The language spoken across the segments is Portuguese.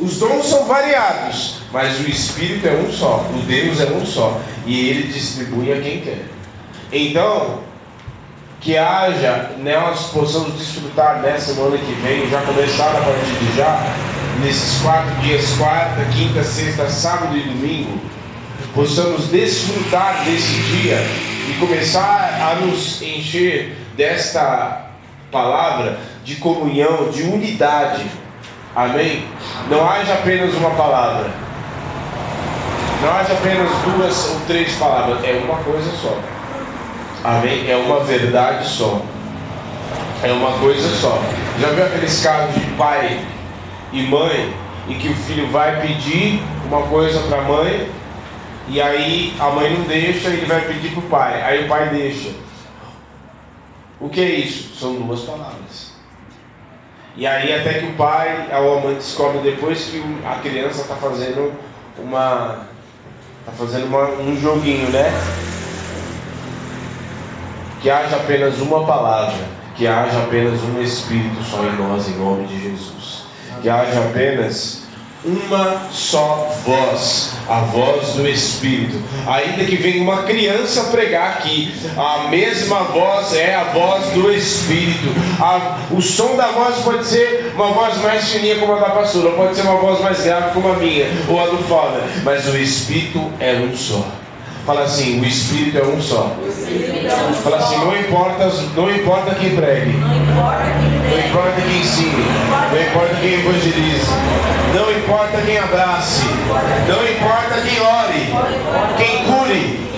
Os dons são variados, mas o Espírito é um só, o Deus é um só, e ele distribui a quem quer. Então, que haja, nós possamos desfrutar dessa semana que vem, já começar a partir de já, nesses quatro dias, quarta, quinta, sexta, sábado e domingo, possamos desfrutar desse dia e começar a nos encher desta palavra de comunhão, de unidade. Amém? Não haja apenas uma palavra. Não haja apenas duas ou três palavras. É uma coisa só. Amém? É uma verdade só. É uma coisa só. Já viu aqueles casos de pai e mãe em que o filho vai pedir uma coisa para a mãe e aí a mãe não deixa, ele vai pedir para o pai. Aí o pai deixa. O que é isso? São duas palavras. E aí até que o pai ou a mãe descobre depois que a criança está fazendo uma. está fazendo uma, um joguinho, né? Que haja apenas uma palavra, que haja apenas um Espírito só em nós, em nome de Jesus. Que haja apenas uma só voz, a voz do Espírito. Ainda que venha uma criança pregar aqui, a mesma voz é a voz do Espírito. A, o som da voz pode ser uma voz mais fininha como a da pastora, pode ser uma voz mais grave como a minha, ou a do Fala, mas o Espírito é um só. Fala assim, o Espírito é um só. Fala assim, não importa, não importa quem pregue. Não importa quem ensine. Não importa quem evangelize. Não importa quem abrace. Não importa quem ore. Quem cure.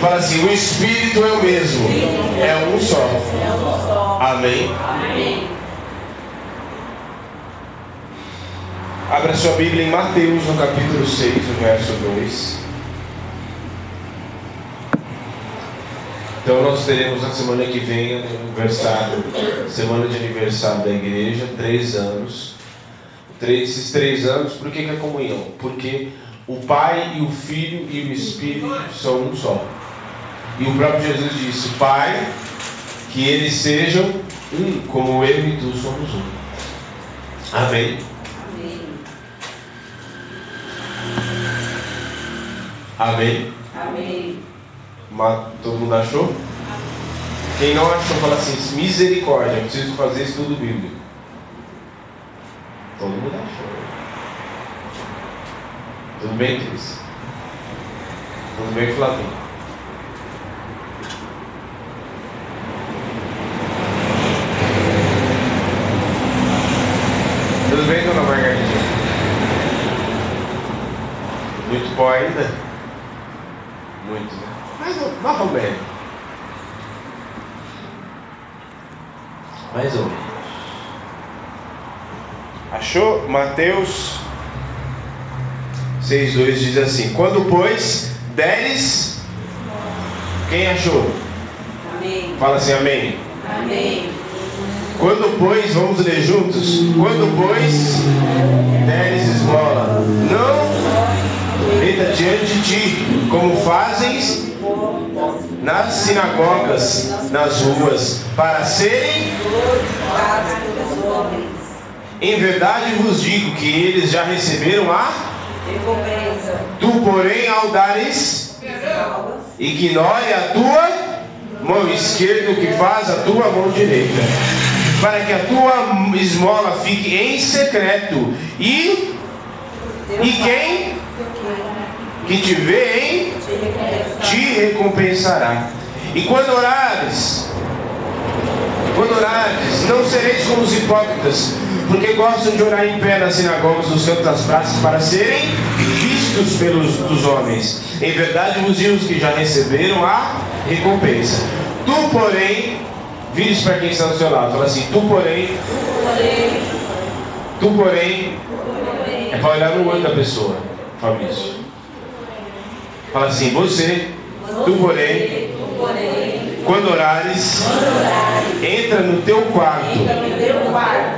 Fala assim, o Espírito é o mesmo. É um só. Amém. Abra sua Bíblia em Mateus, no capítulo 6, no verso 2. Então nós teremos na semana que vem aniversário, semana de aniversário da igreja, três anos. Três, esses três anos, por que, que é comunhão? Porque o Pai e o Filho e o Espírito são um só. E o próprio Jesus disse, Pai, que eles sejam um, como eu e tu somos um. Amém. Amém. Amém. Mas todo mundo achou? Quem não achou, fala assim: misericórdia, preciso fazer estudo bíblico. Todo mundo achou. Tudo bem, Cris? Tudo bem, Flavinho? Tudo bem, dona Margarida? Muito bom ainda? Muito, né? Mais ou, mais ou menos. Mais ou menos. Achou? Mateus 6,2 diz assim: Quando, pois, deres. Quem achou? Amém. Fala assim, amém. Amém. Quando, pois, vamos ler juntos? Quando, pois, deres esmola, não meta diante de ti, como fazem nas sinagogas, nas ruas, para serem. Em verdade vos digo que eles já receberam a. Recompensa. Tu, porém, ao dares, ignore a tua mão esquerda o que faz a tua mão direita, para que a tua esmola fique em secreto, e, e quem que te vê em te recompensará. E quando orares, quando orares, não sereis como os hipócritas, porque gostam de orar em pé nas sinagogas, nos cantos das praças, para serem vistos pelos dos homens. Em verdade vos digo que já receberam a recompensa. Tu, porém, vires para quem está do seu lado, fala assim: Tu, porém, tu, porém, é para olhar no olho da pessoa, Fabrício. Fala assim: Você, tu, porém, quando orares, entra no teu quarto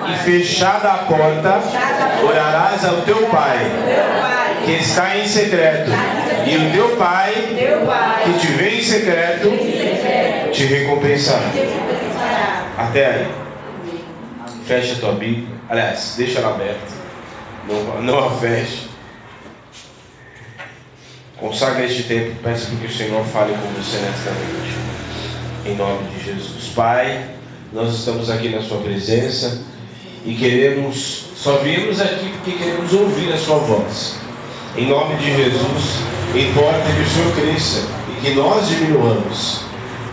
e fechada a porta, orarás ao teu pai que está em secreto, e o teu pai que te vê em secreto te recompensará. Até aí. Fecha a tua Bíblia. Aliás, deixa ela aberta. não, não a feche. Consagre este tempo, peça que o Senhor fale com você nesta noite. Em nome de Jesus. Pai, nós estamos aqui na Sua presença e queremos, só viemos aqui porque queremos ouvir a Sua voz. Em nome de Jesus, importa que o Senhor cresça e que nós diminuamos.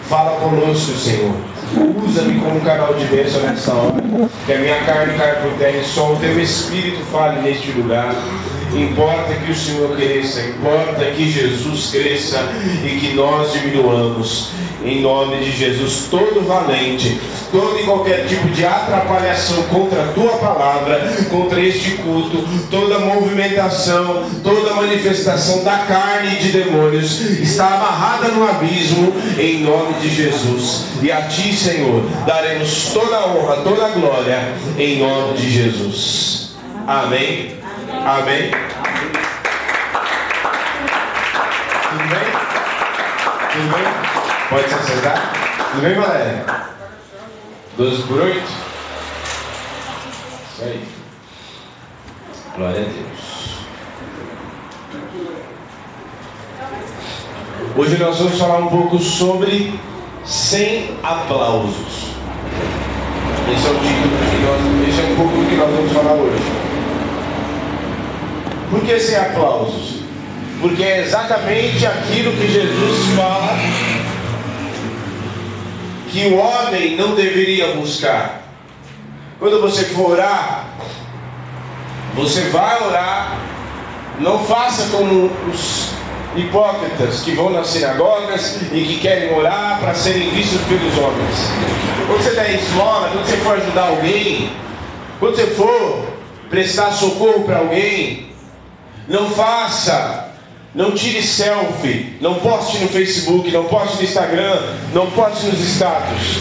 Fala conosco, Senhor. Usa-me como canal de bênção nessa hora. Que a minha carne caia por terra e só o teu espírito fale neste lugar. Importa que o Senhor cresça, importa que Jesus cresça e que nós diminuamos. Em nome de Jesus, todo valente, todo e qualquer tipo de atrapalhação contra a tua palavra, contra este culto, toda movimentação, toda manifestação da carne e de demônios está amarrada no abismo, em nome de Jesus. E a ti, Senhor, daremos toda a honra, toda a glória, em nome de Jesus. Amém. Amém. Tudo bem? Tudo bem? Pode se sentar? Tudo bem, Valéria? 12 por 8? Isso aí. Glória a Deus. Hoje nós vamos falar um pouco sobre sem aplausos. Esse é o título que nós, esse é um pouco do que nós vamos falar hoje. Por que sem aplausos? Porque é exatamente aquilo que Jesus fala que o homem não deveria buscar. Quando você for orar, você vai orar, não faça como os hipócritas que vão nas sinagogas e que querem orar para serem vistos pelos homens. Quando você der esmola, quando você for ajudar alguém, quando você for prestar socorro para alguém, não faça, não tire selfie, não poste no Facebook, não poste no Instagram, não poste nos status.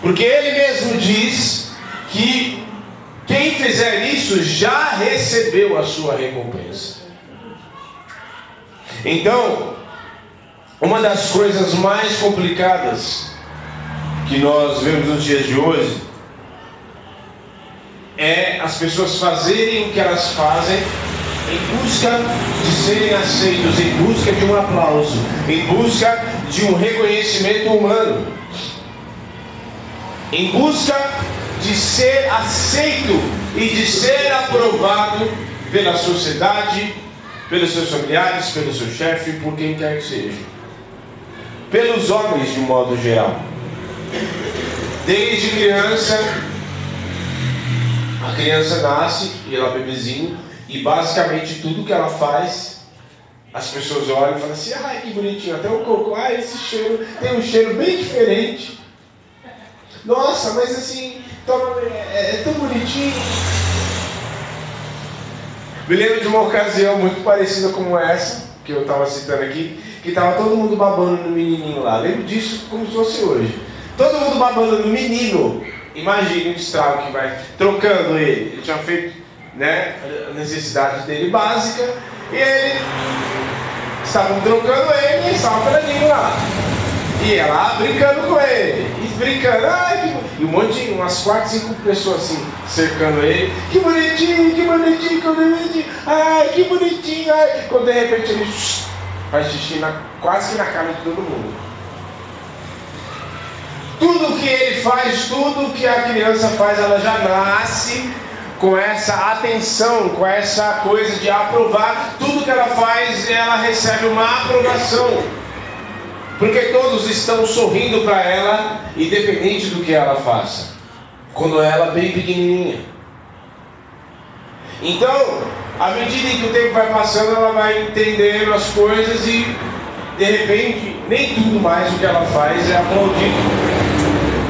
Porque ele mesmo diz que quem fizer isso já recebeu a sua recompensa. Então, uma das coisas mais complicadas que nós vemos nos dias de hoje é as pessoas fazerem o que elas fazem em busca de serem aceitos, em busca de um aplauso, em busca de um reconhecimento humano, em busca de ser aceito e de ser aprovado pela sociedade, pelos seus familiares, pelo seu chefe, por quem quer que seja. Pelos homens de modo geral. Desde criança, a criança nasce e ela é bebezinho, e basicamente tudo que ela faz, as pessoas olham e falam assim, ai que bonitinho, até o cocô, ah, esse cheiro tem um cheiro bem diferente. Nossa, mas assim, é, é tão bonitinho. Me lembro de uma ocasião muito parecida como essa, que eu estava citando aqui, que estava todo mundo babando no menininho lá. Lembro disso como se fosse hoje. Todo mundo babando no menino. Imagine o estrago que vai trocando ele. Ele tinha feito né, a necessidade dele básica e ele estavam trocando ele e estava pelaninho lá. E ela brincando com ele, e brincando, ai, que... e um monte de, umas quatro, cinco pessoas assim, cercando ele, que bonitinho, que bonitinho, que bonitinho, ai, que bonitinho, ai, quando de repente ele faz xixi na, quase que na cara de todo mundo. Tudo que ele faz, tudo que a criança faz, ela já nasce com essa atenção, com essa coisa de aprovar, tudo que ela faz, ela recebe uma aprovação. Porque todos estão sorrindo para ela, independente do que ela faça. Quando ela é bem pequenininha. Então, à medida que o tempo vai passando, ela vai entendendo as coisas e, de repente, nem tudo mais o que ela faz é aplaudido.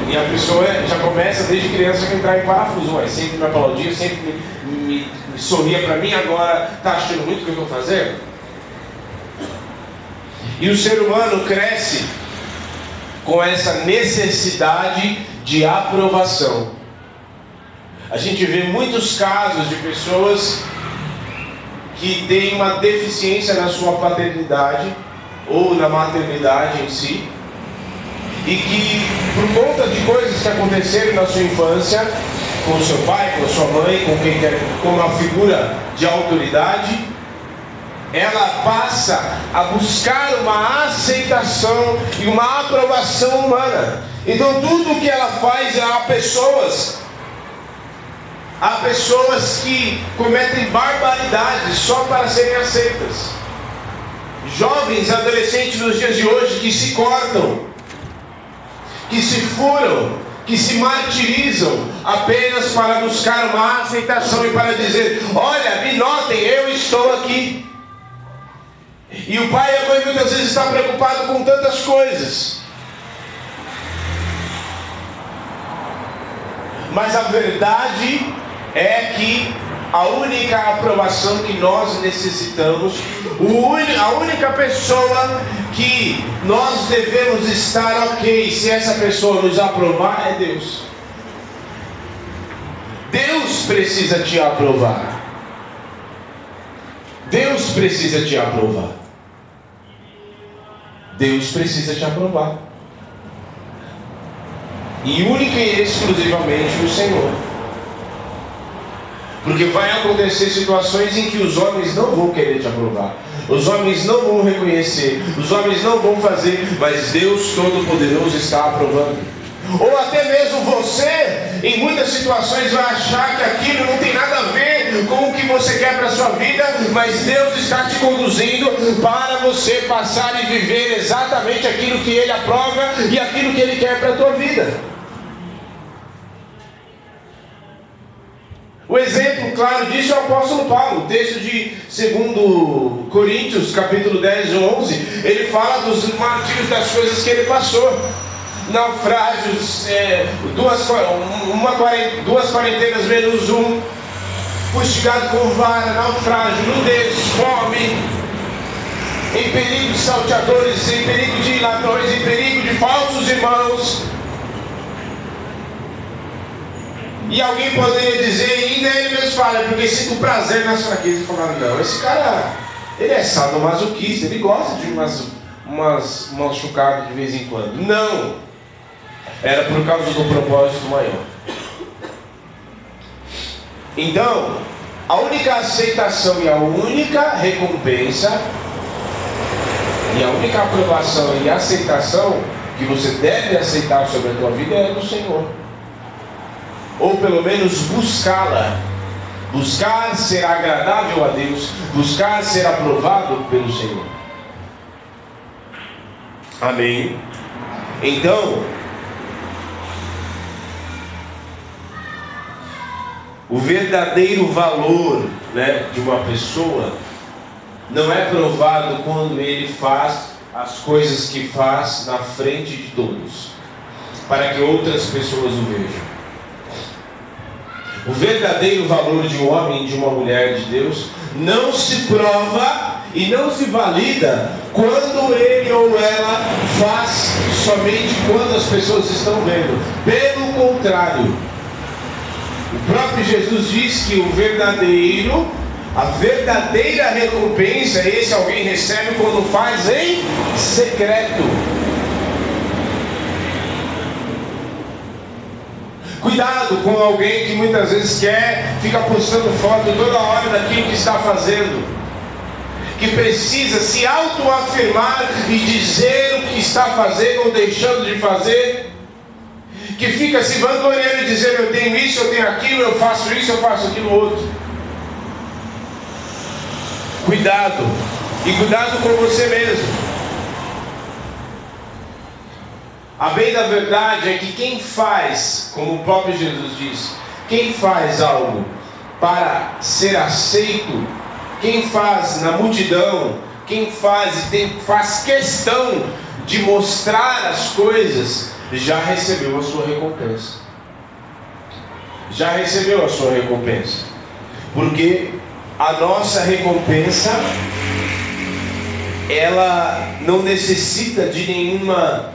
E a pessoa já começa desde criança a entrar em parafuso. Mas sempre me aplaudia, sempre me, me, me sorria para mim, agora está achando muito o que eu estou fazendo? E o ser humano cresce com essa necessidade de aprovação. A gente vê muitos casos de pessoas que têm uma deficiência na sua paternidade ou na maternidade em si, e que, por conta de coisas que aconteceram na sua infância, com seu pai, com sua mãe, com quem quer, com uma figura de autoridade, ela passa a buscar uma aceitação e uma aprovação humana. Então tudo que ela faz, há pessoas, há pessoas que cometem barbaridades só para serem aceitas. Jovens, adolescentes nos dias de hoje que se cortam, que se furam, que se martirizam apenas para buscar uma aceitação e para dizer: Olha, me notem, eu estou aqui. E o pai e a mãe muitas vezes está preocupado com tantas coisas. Mas a verdade é que a única aprovação que nós necessitamos, a única pessoa que nós devemos estar ok, se essa pessoa nos aprovar, é Deus. Deus precisa te aprovar. Deus precisa te aprovar. Deus precisa te aprovar. E única e exclusivamente o Senhor. Porque vai acontecer situações em que os homens não vão querer te aprovar, os homens não vão reconhecer, os homens não vão fazer, mas Deus Todo-Poderoso está aprovando. Ou até mesmo você, em muitas situações, vai achar que aquilo não tem nada a ver com o que você quer para a sua vida, mas Deus está te conduzindo para você passar e viver exatamente aquilo que Ele aprova e aquilo que Ele quer para a tua vida. O exemplo claro disso é o apóstolo Paulo, texto de 2 Coríntios, capítulo 10 e 11, ele fala dos martírios das coisas que ele passou. Naufrágios, é, duas, uma, duas quarentenas menos um, fustigado com vara, naufrágio, nudez, fome, em perigo de salteadores, em perigo de ladrões, em perigo de falsos irmãos, E alguém poderia dizer, ainda ele mesmo fala, porque sinto prazer nas fraquezas. E falar, não, esse cara, ele é sadomasoquista, ele gosta de umas, umas machucadas de vez em quando. Não! Era por causa do propósito maior. Então, a única aceitação e a única recompensa e a única aprovação e aceitação que você deve aceitar sobre a tua vida é do Senhor ou pelo menos buscá-la. Buscar ser agradável a Deus, buscar ser aprovado pelo Senhor. Amém. Então, o verdadeiro valor né, de uma pessoa não é provado quando ele faz as coisas que faz na frente de todos, para que outras pessoas o vejam. O verdadeiro valor de um homem e de uma mulher de Deus não se prova e não se valida quando ele ou ela faz somente quando as pessoas estão vendo. Pelo contrário, o próprio Jesus diz que o verdadeiro, a verdadeira recompensa, esse alguém recebe quando faz em secreto. Cuidado com alguém que muitas vezes quer, fica postando foto toda hora daquilo que está fazendo. Que precisa se autoafirmar e dizer o que está fazendo ou deixando de fazer. Que fica se vangloriando e dizendo eu tenho isso, eu tenho aquilo, eu faço isso, eu faço aquilo outro. Cuidado. E cuidado com você mesmo. A bem da verdade é que quem faz, como o próprio Jesus diz, quem faz algo para ser aceito, quem faz na multidão, quem faz e faz questão de mostrar as coisas, já recebeu a sua recompensa. Já recebeu a sua recompensa. Porque a nossa recompensa ela não necessita de nenhuma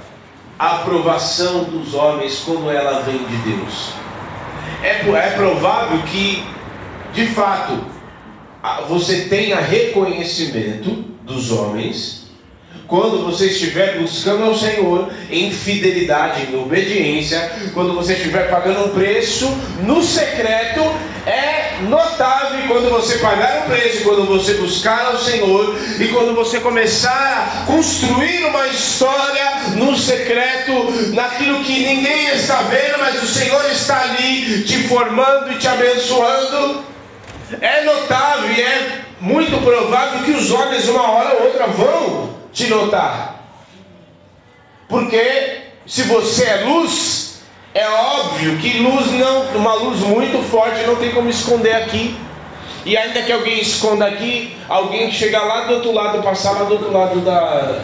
a aprovação dos homens quando ela vem de Deus. É, é provável que, de fato, você tenha reconhecimento dos homens, Quando você estiver buscando ao Senhor em fidelidade, em obediência, quando você estiver pagando um preço no secreto, é notável quando você pagar o preço, quando você buscar ao Senhor e quando você começar a construir uma história no secreto, naquilo que ninguém está vendo, mas o Senhor está ali te formando e te abençoando. É notável e é muito provável que os homens, uma hora ou outra, vão te notar. Porque se você é luz, é óbvio que luz não, uma luz muito forte não tem como esconder aqui. E ainda que alguém esconda aqui, alguém que chega lá do outro lado, passar lá do outro lado da,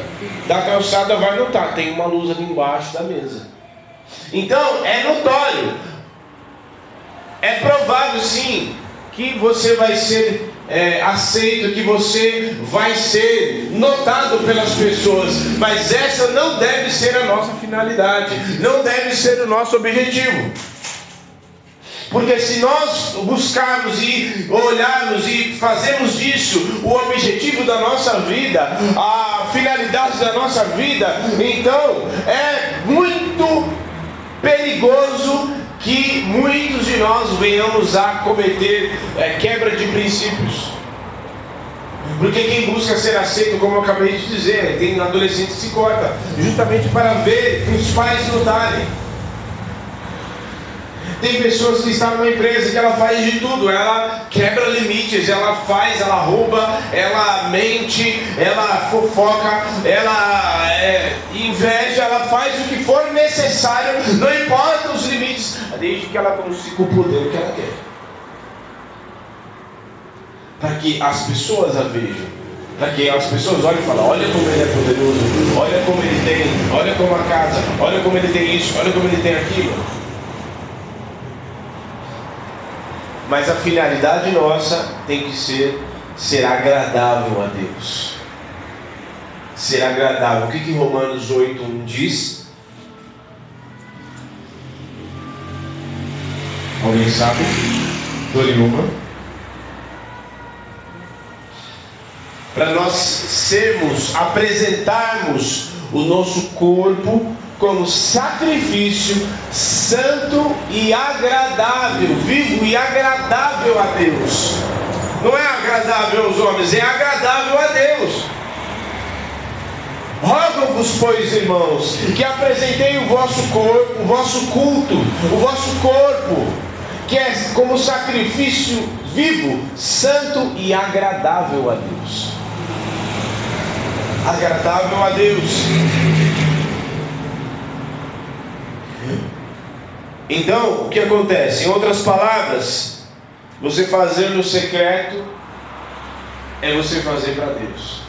da calçada, vai notar, tem uma luz ali embaixo da mesa. Então, é notório. É provável sim que você vai ser é, aceito, que você vai ser notado pelas pessoas, mas essa não deve ser a nossa finalidade, não deve ser o nosso objetivo. Porque se nós buscarmos e olharmos e fazermos disso o objetivo da nossa vida, a finalidade da nossa vida, então é muito perigoso que muitos de nós venhamos a cometer é, quebra de princípios. Porque quem busca ser aceito, como eu acabei de dizer, tem adolescente que se corta, justamente para ver os pais notarem. Tem pessoas que estão numa empresa que ela faz de tudo, ela quebra limites, ela faz, ela rouba, ela mente, ela fofoca, ela é, inveja, ela faz o que for necessário, não importa os limites, desde que ela consiga o poder que ela quer. Para que as pessoas a vejam para que as pessoas olhem e falem, olha como ele é poderoso, olha como ele tem, olha como a casa, olha como ele tem isso, olha como ele tem aquilo. Mas a finalidade nossa tem que ser ser agradável a Deus. Ser agradável. O que, que Romanos 8.1 diz? Alguém sabe? Doriuma. Para nós sermos, apresentarmos o nosso corpo como sacrifício santo e agradável, vivo e agradável a Deus. Não é agradável aos homens, é agradável a Deus. Rogo-vos, pois, irmãos, que apresentei o vosso corpo, o vosso culto, o vosso corpo, que é como sacrifício vivo, santo e agradável a Deus. Agradável a Deus. Então, o que acontece? Em outras palavras, você fazer no secreto é você fazer para Deus.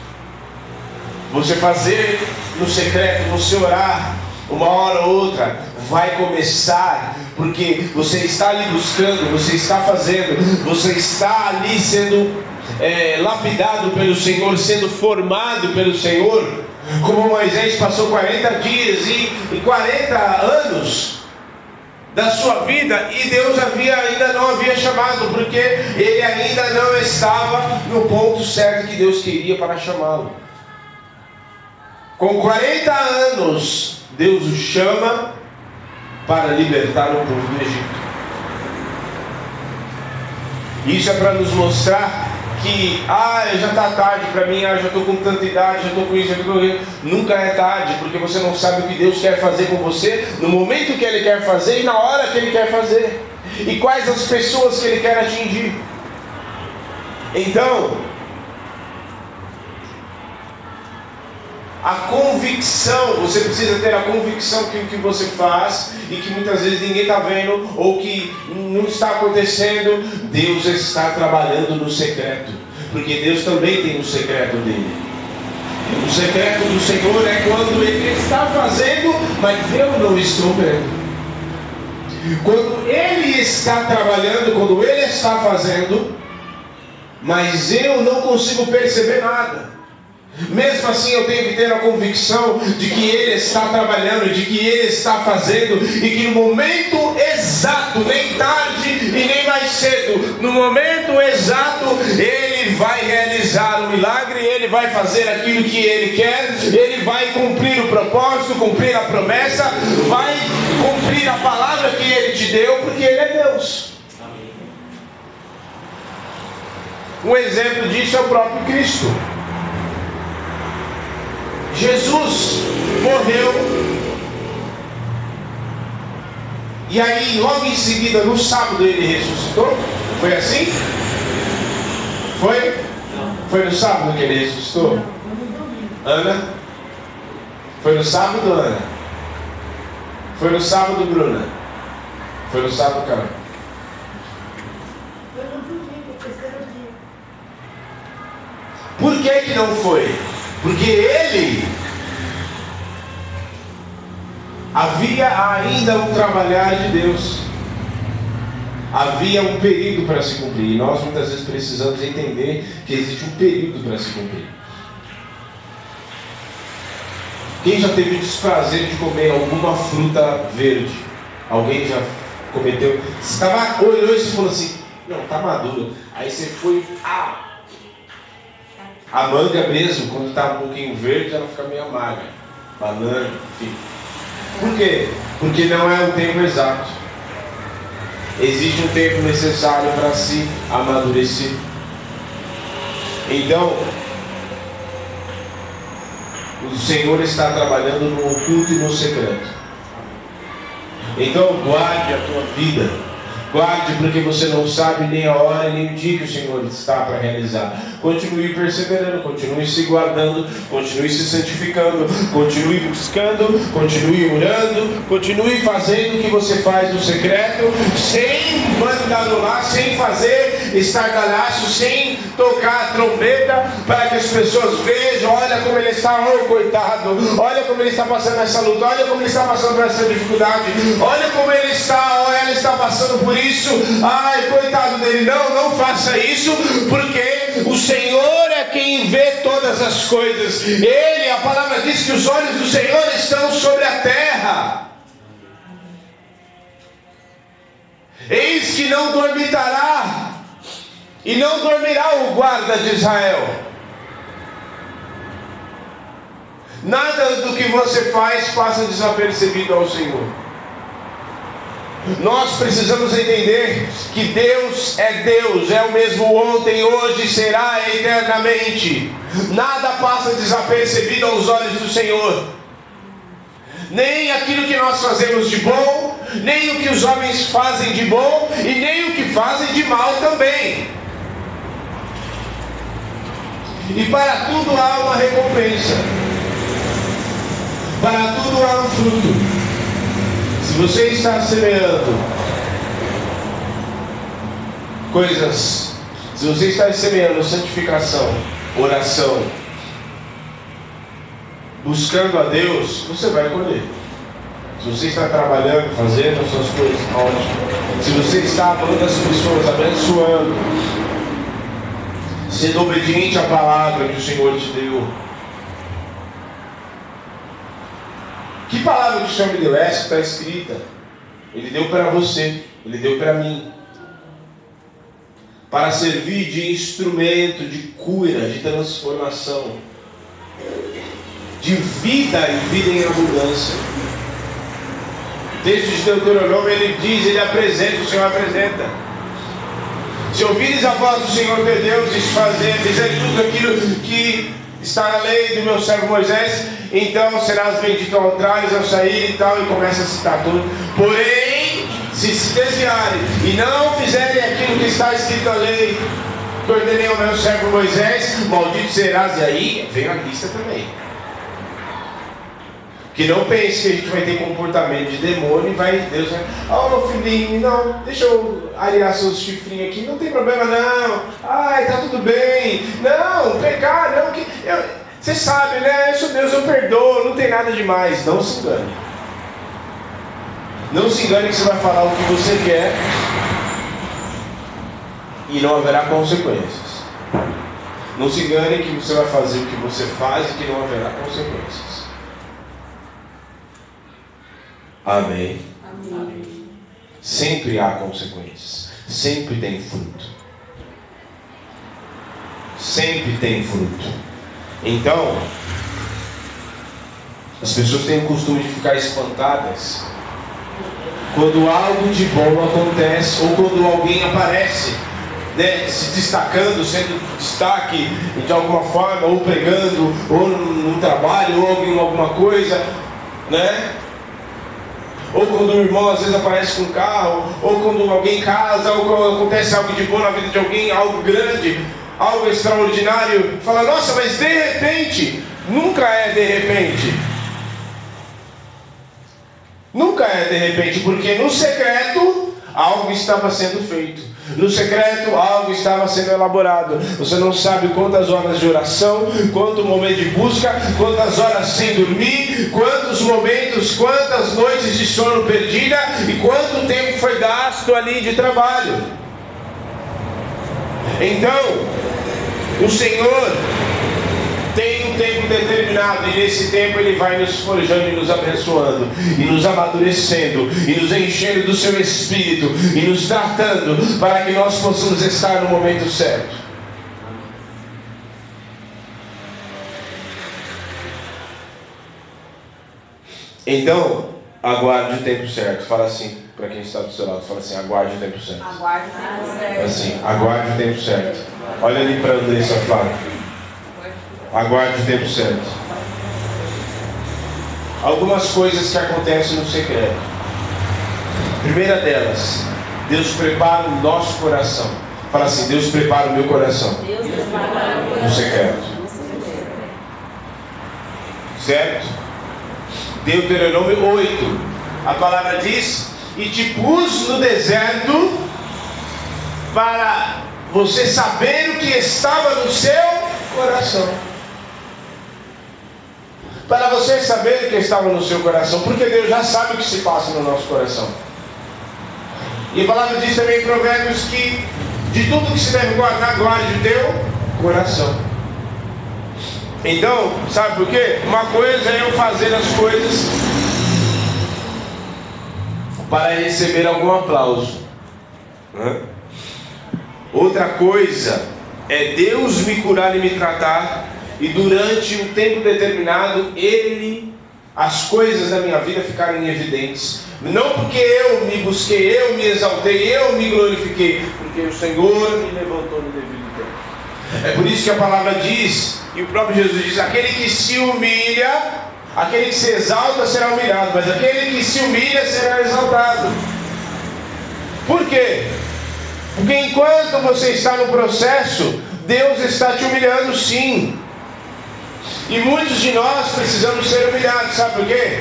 Você fazer no secreto, você orar, uma hora ou outra vai começar, porque você está ali buscando, você está fazendo, você está ali sendo é, lapidado pelo Senhor, sendo formado pelo Senhor, como Moisés passou 40 dias e, e 40 anos da sua vida e Deus havia, ainda não havia chamado, porque ele ainda não estava no ponto certo que Deus queria para chamá-lo. Com 40 anos, Deus o chama para libertar o povo do Egito. Isso é para nos mostrar que, ah, já está tarde para mim, ah, já estou com tanta idade, já estou com isso, já estou com isso. Nunca é tarde, porque você não sabe o que Deus quer fazer com você, no momento que Ele quer fazer e na hora que Ele quer fazer. E quais as pessoas que Ele quer atingir. Então, a convicção, você precisa ter a convicção que o que você faz e que muitas vezes ninguém está vendo ou que não está acontecendo, Deus está trabalhando no secreto, porque Deus também tem o um secreto dele. O secreto do Senhor é quando Ele está fazendo, mas eu não estou vendo. Quando Ele está trabalhando, quando Ele está fazendo, mas eu não consigo perceber nada. Mesmo assim, eu tenho que ter a convicção de que Ele está trabalhando, de que Ele está fazendo, e que no momento exato, nem tarde e nem mais cedo, no momento exato, Ele vai realizar o milagre, ele vai fazer aquilo que ele quer, ele vai cumprir o propósito, cumprir a promessa, vai cumprir a palavra que ele te deu, porque ele é Deus. Um exemplo disso é o próprio Cristo. Jesus morreu e aí, logo em seguida, no sábado, ele ressuscitou. Foi assim? Foi? Foi no sábado que ele ressuscitou? Ana? Foi no sábado, Ana? Foi no sábado, Bruna? Foi no sábado, Carol? Por que que não foi? Porque ele havia ainda um trabalhar de Deus. Havia um período para se cumprir. E nós muitas vezes precisamos entender que existe um período para se cumprir. Quem já teve o desprazer de comer alguma fruta verde? Alguém já cometeu? Você estava, olhou e falou assim: Não, está maduro. Aí você foi. Ah! A manga mesmo, quando está um pouquinho verde, ela fica meio amarga. Banana, enfim. Por quê? Porque não é o tempo exato. Existe um tempo necessário para se amadurecer. Então, o Senhor está trabalhando no oculto e no secreto. Então, guarde a tua vida Guarde, porque você não sabe nem a hora nem o dia que o Senhor está para realizar. Continue perseverando, continue se guardando, continue se santificando, continue buscando, continue orando, continue fazendo o que você faz no secreto, sem lá, sem fazer estardalhaço, sem tocar a trombeta, para que as pessoas vejam, olha como ele está, oh coitado, olha como ele está passando essa luta, olha como ele está passando por essa dificuldade, olha como ele está, ou ela está passando por isso. Ai, coitado dele. Não, não faça isso, porque o Senhor é quem vê todas as coisas. Ele, a palavra diz que os olhos do Senhor estão sobre a terra. Eis que não dormitará, e não dormirá o guarda de Israel. Nada do que você faz passa desapercebido ao Senhor. Nós precisamos entender que Deus é Deus, é o mesmo ontem, hoje será eternamente. Nada passa desapercebido aos olhos do Senhor. Nem aquilo que nós fazemos de bom, nem o que os homens fazem de bom e nem o que fazem de mal também. E para tudo há uma recompensa. Para tudo há um fruto. Se você está semeando coisas, se você está semeando santificação, oração, buscando a Deus, você vai colher. Se você está trabalhando, fazendo as suas coisas, ótimo. Se você está amando as pessoas, abençoando, sendo obediente à palavra que o Senhor te deu, Que palavra que o Senhor me deu? Essa está escrita. Ele deu para você, ele deu para mim. Para servir de instrumento de cura, de transformação, de vida e vida em abundância. O texto de Deuteronômio ele diz, ele apresenta, o Senhor apresenta. Se ouvires a voz do Senhor teu Deus e fazer, fizer tudo aquilo que está na lei do meu servo Moisés, então serás bendito ao entrar ao sair e tal, e começa a citar tudo. Porém, se se desviarem e não fizerem aquilo que está escrito na lei, que ordenei ao meu servo Moisés, maldito serás. E aí vem a lista também. Que não pense que a gente vai ter comportamento de demônio e vai, Deus vai, oh meu filhinho, não, deixa eu arear seus chifrinhos aqui, não tem problema não, ai, tá tudo bem, não, pecar, não, que eu, você sabe, né? Isso Deus eu perdoo, não tem nada demais. Não se engane. Não se engane que você vai falar o que você quer e não haverá consequências. Não se engane que você vai fazer o que você faz e que não haverá consequências. Amém. Amém. Sempre há consequências. Sempre tem fruto. sempre tem fruto. Então, as pessoas têm o costume de ficar espantadas quando algo de bom acontece ou quando alguém aparece né, se destacando, sendo destaque de alguma forma, ou pregando, ou num trabalho, ou em alguma coisa, né? Ou quando o irmão às vezes aparece com um carro, ou quando alguém casa, ou quando acontece algo de bom na vida de alguém, algo grande, algo extraordinário, fala, nossa, mas de repente, nunca é de repente. Nunca é de repente, porque no secreto algo estava sendo feito. No secreto, algo estava sendo elaborado. Você não sabe quantas horas de oração, quanto momento de busca, quantas horas sem dormir, quantos momentos, quantas noites de sono perdida e quanto tempo foi gasto ali de trabalho. Então, o Senhor um tempo determinado e nesse tempo Ele vai nos forjando e nos abençoando, e nos amadurecendo, e nos enchendo do Seu Espírito, e nos tratando para que nós possamos estar no momento certo. Então, aguarde o tempo certo. Fala assim para quem está do seu lado, fala assim, aguarde o tempo certo. Aguarde o tempo certo. Assim, aguarde o tempo certo. Olha ali para Andressa, fala. Aguarde o tempo certo. Algumas coisas que acontecem no secreto. Primeira delas, Deus prepara o nosso coração. Fala assim, Deus prepara o meu coração. Deus prepara o No secreto. Certo? Deuteronômio 8. A palavra diz: E te pus no deserto para você saber o que estava no seu coração para você saber o que estava no seu coração, porque Deus já sabe o que se passa no nosso coração. E a palavra diz também em Provérbios que de tudo que se deve guardar, guarde o teu coração. Então, sabe por quê? Uma coisa é eu fazer as coisas para receber algum aplauso. Né? Outra coisa é Deus me curar e me tratar e durante um tempo determinado ele as coisas da minha vida ficaram evidentes. Não porque eu me busquei, eu me exaltei, eu me glorifiquei, porque o Senhor me levantou no devido tempo. É por isso que a palavra diz, e o próprio Jesus diz: aquele que se humilha, aquele que se exalta será humilhado, mas aquele que se humilha será exaltado. Por quê? Porque enquanto você está no processo, Deus está te humilhando sim. E muitos de nós precisamos ser humilhados, sabe por quê?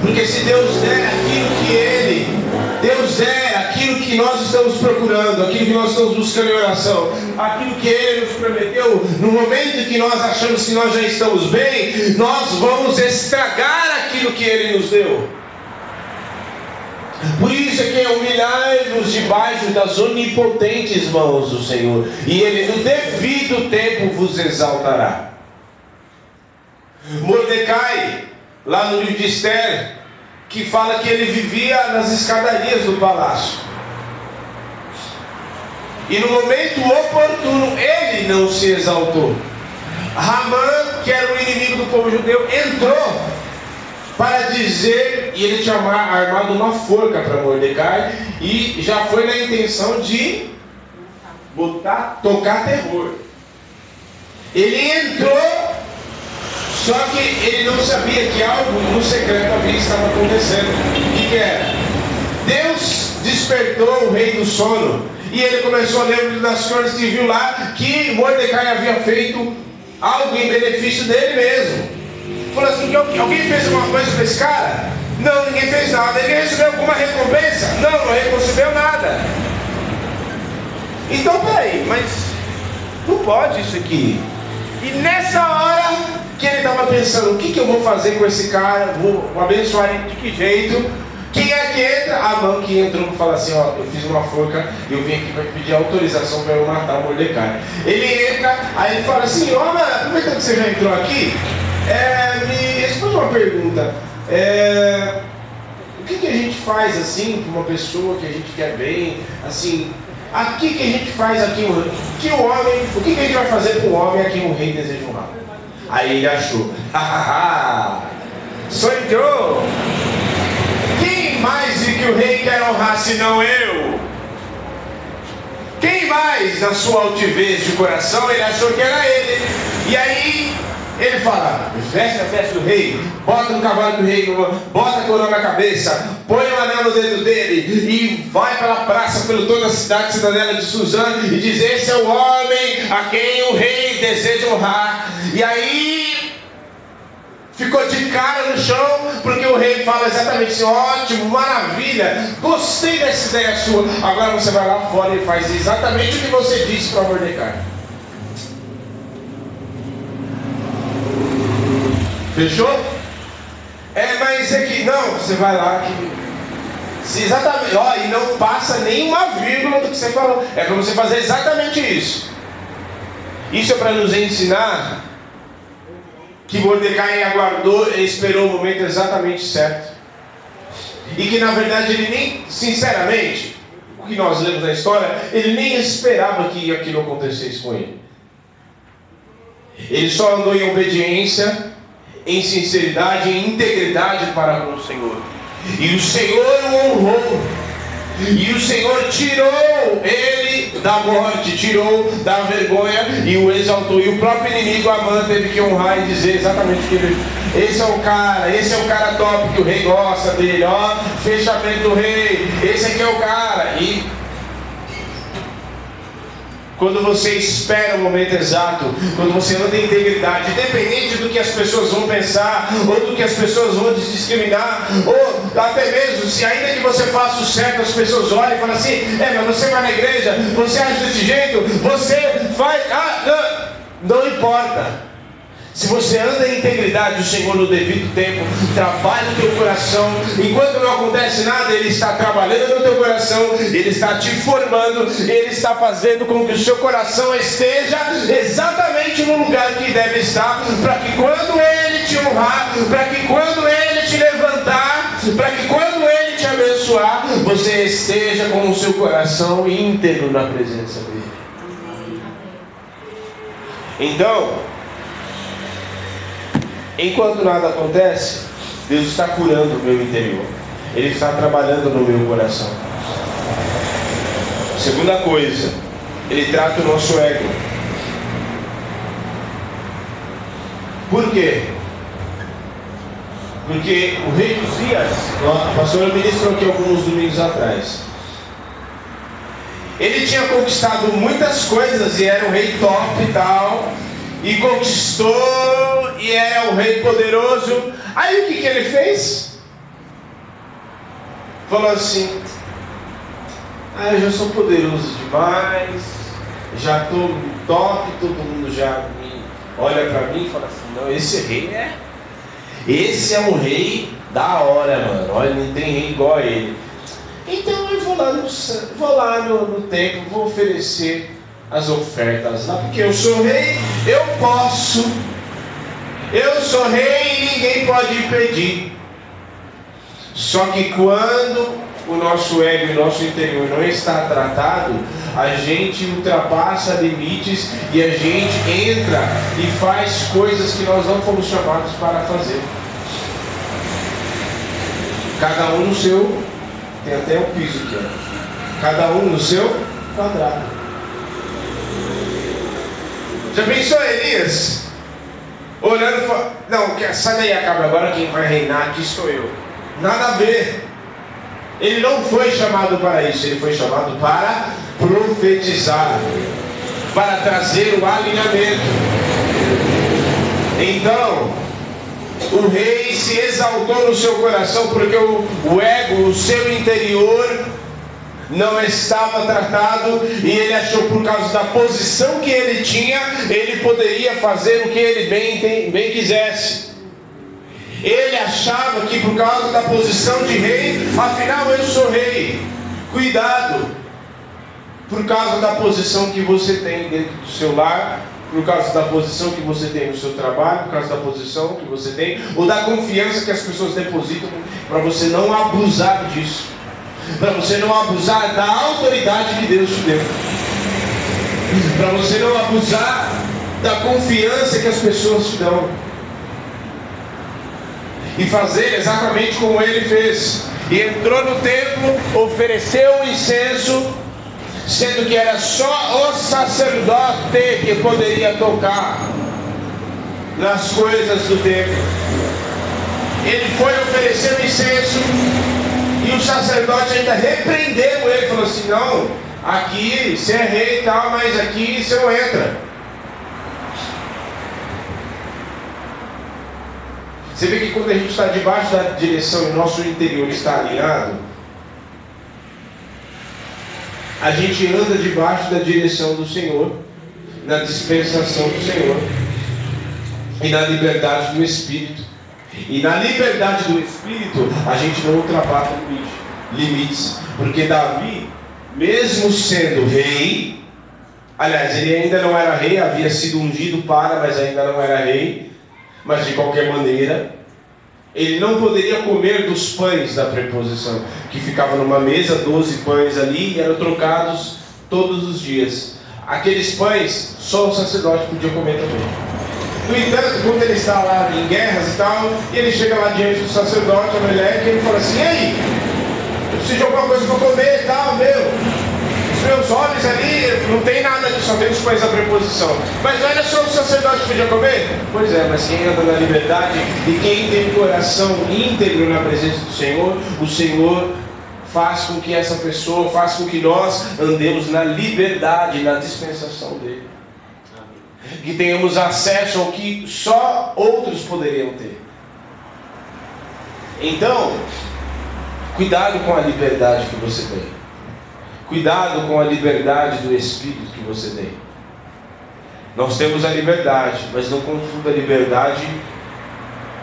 Porque se Deus der aquilo que Ele, Deus der aquilo que nós estamos procurando, aquilo que nós estamos buscando em oração, aquilo que Ele nos prometeu, no momento que nós achamos que nós já estamos bem, nós vamos estragar aquilo que Ele nos deu. Por isso é que é humilhai-vos debaixo das onipotentes mãos do Senhor, e Ele no devido tempo vos exaltará. Mordecai, lá no livro de Esther, que fala que ele vivia nas escadarias do palácio. E no momento oportuno ele não se exaltou. Ramã, que era o inimigo do povo judeu, entrou para dizer, e ele tinha armado uma forca para Mordecai, e já foi na intenção de botar, tocar terror. Ele entrou, só que ele não sabia que algo no secreto havia estava acontecendo. O que, que era? Deus despertou o rei do sono, e ele começou a ler o livro das crônicas e viu lá que Mordecai havia feito algo em benefício dele mesmo. Falou assim: alguém fez alguma coisa para esse cara? Não, ninguém fez nada. Ele recebeu alguma recompensa? Não, não recebeu nada. Então, peraí, mas não pode isso aqui. E nessa hora que ele estava pensando: o que, que eu vou fazer com esse cara? Vou, vou abençoar ele de que jeito? Quem é que entra? A mão que entrou fala assim: Ó, eu fiz uma forca, eu vim aqui para pedir autorização para eu matar o Mordecai. Ele entra, aí ele fala assim: Ó, mas aproveitando que você já entrou aqui, é, me responde uma pergunta. É, que, que a gente faz assim para uma pessoa que a gente quer bem? Assim, aqui que a gente faz aqui que o homem, o que, que a gente vai fazer para o homem a quem o rei deseja honrar? Aí ele achou, sonhou! Quem mais de que o rei quer honrar senão eu? Quem mais, na sua altivez de coração, ele achou que era ele? E aí ele fala: veste a festa do rei, bota no cavalo do rei, bota a coroa na cabeça, põe o um anel no dedo dele e vai pela praça, pelo toda a cidade cidadela de Suzano e diz: Esse é o homem a quem o rei deseja honrar. E aí ficou de cara no chão, porque o rei fala exatamente assim: ótimo, maravilha, gostei dessa ideia sua. Agora você vai lá fora e faz exatamente o que você disse para Mordecai. Fechou? É, mas é que não, você vai lá que. Se exatamente, ó, e não passa nenhuma vírgula do que você falou. É para você fazer exatamente isso. Isso é para nos ensinar que Mordecai aguardou e esperou o momento exatamente certo. E que na verdade ele nem, sinceramente, o que nós lemos na história, ele nem esperava que aquilo acontecesse com ele. Ele só andou em obediência em sinceridade e integridade para com o Senhor. E o Senhor o honrou. E o Senhor tirou ele da morte, tirou da vergonha e o exaltou. E o próprio inimigo Amã teve que honrar e dizer exatamente o que ele. Esse é o cara, esse é o cara top que o rei gosta dele, ó, fechamento do rei, esse aqui é o cara. E quando você espera o momento exato, quando você anda em integridade, independente do que as pessoas vão pensar, ou do que as pessoas vão te discriminar, ou até mesmo se ainda que você faça o certo, as pessoas olham e falam assim: é, mas você vai na igreja, você age desse jeito, você faz. Ah, não, não importa. Se você anda em integridade, o Senhor no devido tempo trabalha no teu coração. Enquanto não acontece nada, Ele está trabalhando no teu coração, Ele está te formando, Ele está fazendo com que o seu coração esteja exatamente no lugar que deve estar, para que quando Ele te honrar, para que quando Ele te levantar, para que quando Ele te abençoar, você esteja com o seu coração íntegro na presença dEle. Então, Enquanto nada acontece, Deus está curando o meu interior. Ele está trabalhando no meu coração. Segunda coisa, Ele trata o nosso ego. Por quê? Porque o rei Uzias, a pastora ministrou aqui alguns domingos atrás. Ele tinha conquistado muitas coisas e era um rei top e tal e conquistou e era o rei poderoso. Aí o que, que ele fez? Falou assim: Ah, eu já sou poderoso demais, já estou top, todo mundo já me olha para mim e fala assim: Não, esse rei é. Esse é um rei da hora, mano. Olha, não tem rei igual a ele. Então eu vou lá no, vou lá no, no templo, vou oferecer as ofertas lá, porque eu sou rei, eu posso. Eu sou rei e ninguém pode impedir. Só que quando o nosso ego e o nosso interior não está tratado, a gente ultrapassa limites e a gente entra e faz coisas que nós não fomos chamados para fazer. Cada um no seu, tem até um piso aqui, ó. cada um no seu quadrado. Já pensou Elias? Olhando e falando, não, sai daí, acaba agora quem vai reinar aqui sou eu. Nada a ver. Ele não foi chamado para isso, ele foi chamado para profetizar, para trazer o alinhamento. Então, o rei se exaltou no seu coração porque o, o ego, o seu interior, não estava tratado e ele achou por causa da posição que ele tinha, ele poderia fazer o que ele bem, bem quisesse. Ele achava que por causa da posição de rei, afinal eu sou rei. Cuidado, por causa da posição que você tem dentro do seu lar, por causa da posição que você tem no seu trabalho, por causa da posição que você tem, ou da confiança que as pessoas depositam, para você não abusar disso, para você não abusar da autoridade que Deus te deu, para você não abusar da confiança que as pessoas te dão, e fazer exatamente como ele fez. E entrou no templo, ofereceu o incenso sendo que era só o sacerdote que poderia tocar nas coisas do templo. Ele foi oferecer o incenso e o sacerdote ainda repreendeu ele, falou assim: não, aqui você é rei e tal, mas aqui você não entra. Você vê que quando a gente está debaixo da direção e nosso interior está alinhado, a gente anda debaixo da direção do Senhor, na dispensação do Senhor e na liberdade do Espírito. E na liberdade do Espírito, a gente não ultrapassa limites, porque Davi, mesmo sendo rei, aliás, ele ainda não era rei, havia sido ungido para, mas ainda não era rei, mas de qualquer maneira, ele não poderia comer dos pães da preposição, que ficava numa mesa, 12 pães ali, e eram trocados todos os dias. Aqueles pães, só o sacerdote podia comer também. No entanto, quando ele está lá em guerras e tal, e ele chega lá diante do sacerdote, a mulher, e ele fala assim: e aí? Eu preciso de alguma coisa para comer e tal, meu os meus olhos ali, não tem nada só tem os pães preposição. Mas olha só o sacerdote podia comer? Pois é, mas quem anda na liberdade e quem tem coração íntegro na presença do Senhor, o Senhor faz com que essa pessoa, faz com que nós andemos na liberdade, na dispensação dele. Que tenhamos acesso ao que só outros poderiam ter. Então, cuidado com a liberdade que você tem. Cuidado com a liberdade do espírito que você tem. Nós temos a liberdade, mas não confunda a liberdade.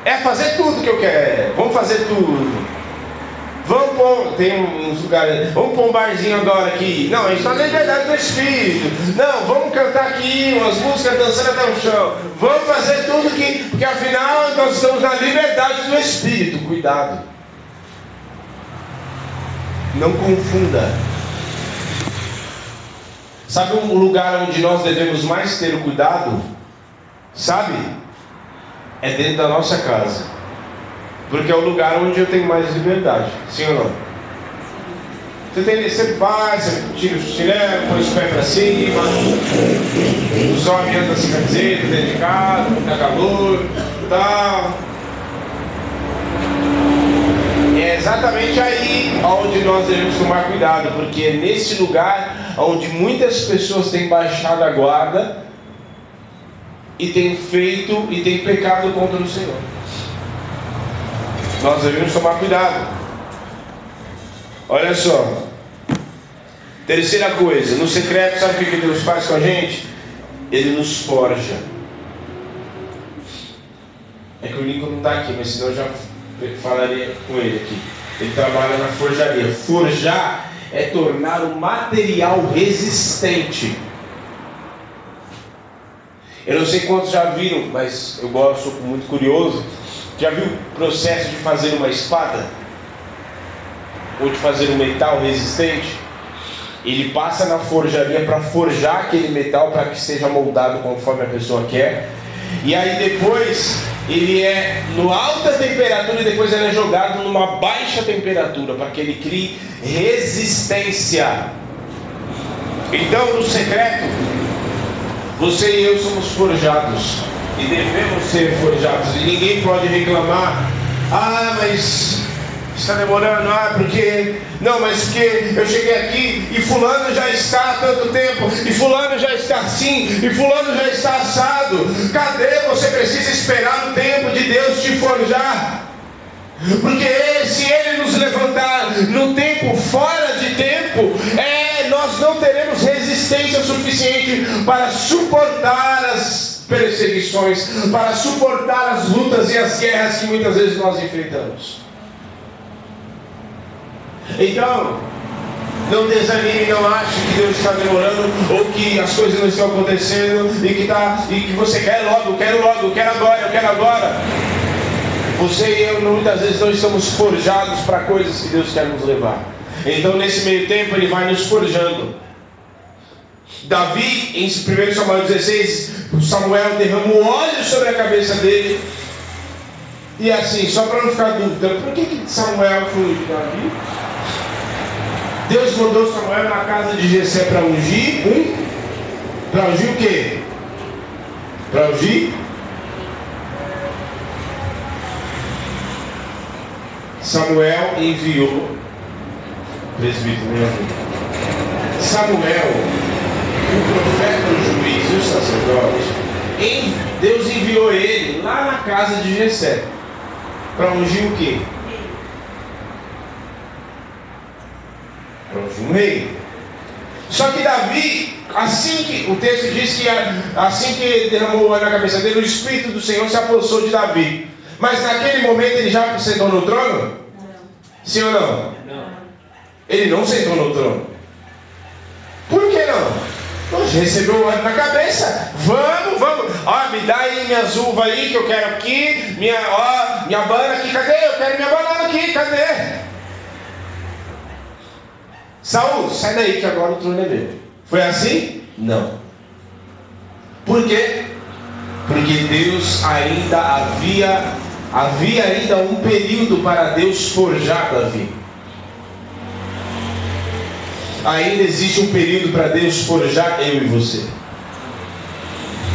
É fazer tudo que eu quero. Vamos fazer tudo. Vamos pôr, tem uns lugares, vamos pôr um barzinho agora aqui. Não, está na liberdade do espírito. Não, vamos cantar aqui umas músicas dançando até o chão. Vamos fazer tudo que, porque afinal nós estamos na liberdade do espírito. Cuidado. Não confunda Sabe um lugar onde nós devemos mais ter o cuidado? Sabe? É dentro da nossa casa. Porque é o lugar onde eu tenho mais liberdade. Sim ou não? Você, tem, você vai, você tira o chinelo, põe os pés para cima, os homens andam sem camiseta, dentro de casa, tá calor, tal. É exatamente aí onde nós devemos tomar cuidado, porque é nesse lugar onde muitas pessoas têm baixado a guarda e têm feito e têm pecado contra o Senhor. Nós devemos tomar cuidado. Olha só. Terceira coisa, no secreto, sabe o que Deus faz com a gente? Ele nos forja. É que o Lincoln não está aqui, mas senão eu já falaria com ele aqui. Ele trabalha na forjaria. Forjar é tornar o material resistente. Eu não sei quantos já viram, mas eu gosto, sou muito curioso. Já viu processo de fazer uma espada? Ou de fazer um metal resistente? Ele passa na forjaria para forjar aquele metal para que seja moldado conforme a pessoa quer. E aí depois ele é no alta temperatura e depois ele é jogado numa baixa temperatura para que ele crie resistência. Então, no secreto, você e eu somos forjados e devemos ser forjados. E ninguém pode reclamar: ah, mas está demorando, ah, porque. Não, mas porque eu cheguei aqui e Fulano já está há tanto tempo, e Fulano já está assim, e Fulano já está assado. Cadê? Você precisa esperar o tempo de Deus te forjar. Porque se Ele nos levantar no tempo fora de tempo, é, nós não teremos resistência suficiente para suportar as perseguições, para suportar as lutas e as guerras que muitas vezes nós enfrentamos. Então, Não desanime, não ache que Deus está demorando ou que as coisas não estão acontecendo e que, tá, e que você quer logo, quero logo, quero agora, eu quero agora. Você e eu muitas vezes não estamos forjados para coisas que Deus quer nos levar. Então, nesse meio tempo, Ele vai nos forjando. Davi, em 1 Samuel 16, Samuel derramou óleo sobre a cabeça dele. E assim, só para não ficar dúvida, por que, que Samuel foi Davi? Deus mandou Samuel na casa de Jessé para ungir um. Para ungir o quê? Para ungir? Samuel enviou. Presbítero. Samuel, o profeta, o juiz e o sacerdote, Deus enviou ele lá na casa de Jessé. Para ungir o quê? um rei. Só que Davi, assim que o texto diz que assim que derramou na cabeça dele, o Espírito do Senhor se apossou de Davi. Mas naquele momento ele já sentou no trono? Não. Sim ou não? Não. Ele não sentou no trono. Por que não? Poxa, recebeu o óleo na cabeça. Vamos, vamos. Ó, me dá aí minhas uvas aí que eu quero aqui. Minha, ó, minha banana aqui, cadê? Eu quero minha banana aqui, cadê? Saul, sai daí que agora o trono é meu. Foi assim? Não. Por quê? Porque Deus ainda havia, havia ainda um período para Deus forjar Davi. Ainda existe um período para Deus forjar eu e você.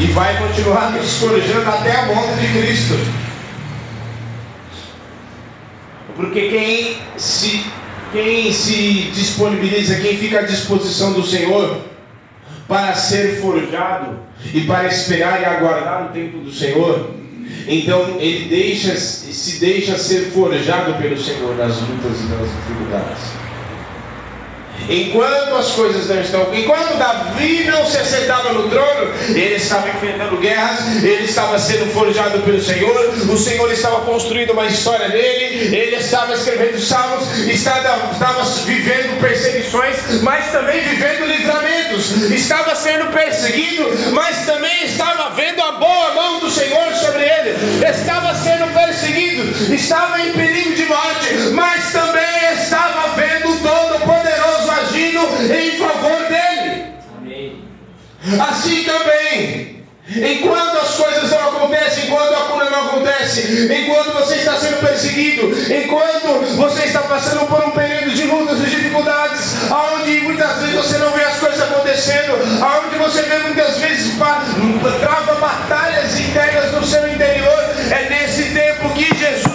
E vai continuar nos forjando até a volta de Cristo. Porque quem se quem se disponibiliza, quem fica à disposição do Senhor para ser forjado e para esperar e aguardar o tempo do Senhor, então ele deixa, se deixa ser forjado pelo Senhor nas lutas e nas dificuldades. Enquanto as coisas não estão, enquanto Davi não se assentava no trono, ele estava enfrentando guerras, ele estava sendo forjado pelo Senhor, o Senhor estava construindo uma história dele, ele estava escrevendo salmos, estava, estava vivendo perseguições, mas também vivendo livramentos, estava sendo perseguido, mas também estava vendo a boa mão do Senhor sobre ele, estava sendo perseguido, estava em perigo de morte, mas também em favor dele. Amém. Assim também, enquanto as coisas não acontecem, enquanto a cura não acontece, enquanto você está sendo perseguido, enquanto você está passando por um período de lutas e dificuldades, aonde muitas vezes você não vê as coisas acontecendo, aonde você vê muitas vezes trava batalhas internas no seu interior, é nesse tempo que Jesus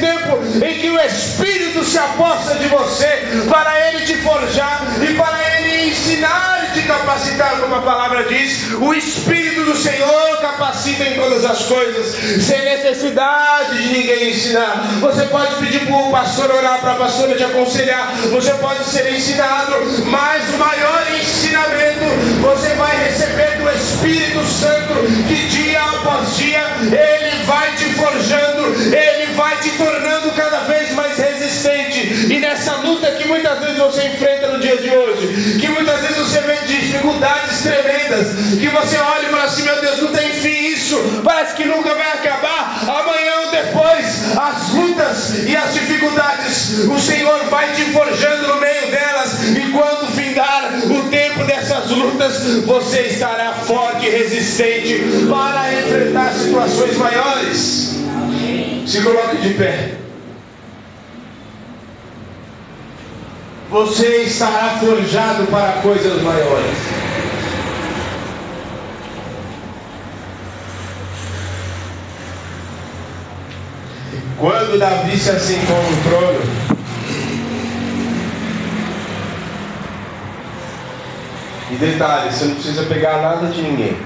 tempo em que o Espírito se aposta de você para ele te forjar e para ele ensinar te capacitar, como a palavra diz. O Espírito do Senhor capacita em todas as coisas, sem necessidade de ninguém ensinar. Você pode pedir para o pastor orar, para a pastora te aconselhar, você pode ser ensinado, mas o maior ensinamento você vai receber do Espírito Santo, que dia após dia ele vai te forjando, ele vai te tornando cada vez mais resistente. E nessa luta que muitas vezes você enfrenta no dia de hoje, que muitas vezes você vê dificuldades tremendas, que você olha e fala assim: meu Deus, não tem fim isso, parece que nunca vai acabar. Amanhã ou depois, as lutas e as dificuldades, o Senhor vai te forjando no meio delas, e quando findar o tempo dessas lutas, você estará forte e resistente para enfrentar situações maiores. Se coloque de pé. Você estará forjado para coisas maiores. Quando Davi se assentou no trono, e detalhe, você não precisa pegar nada de ninguém.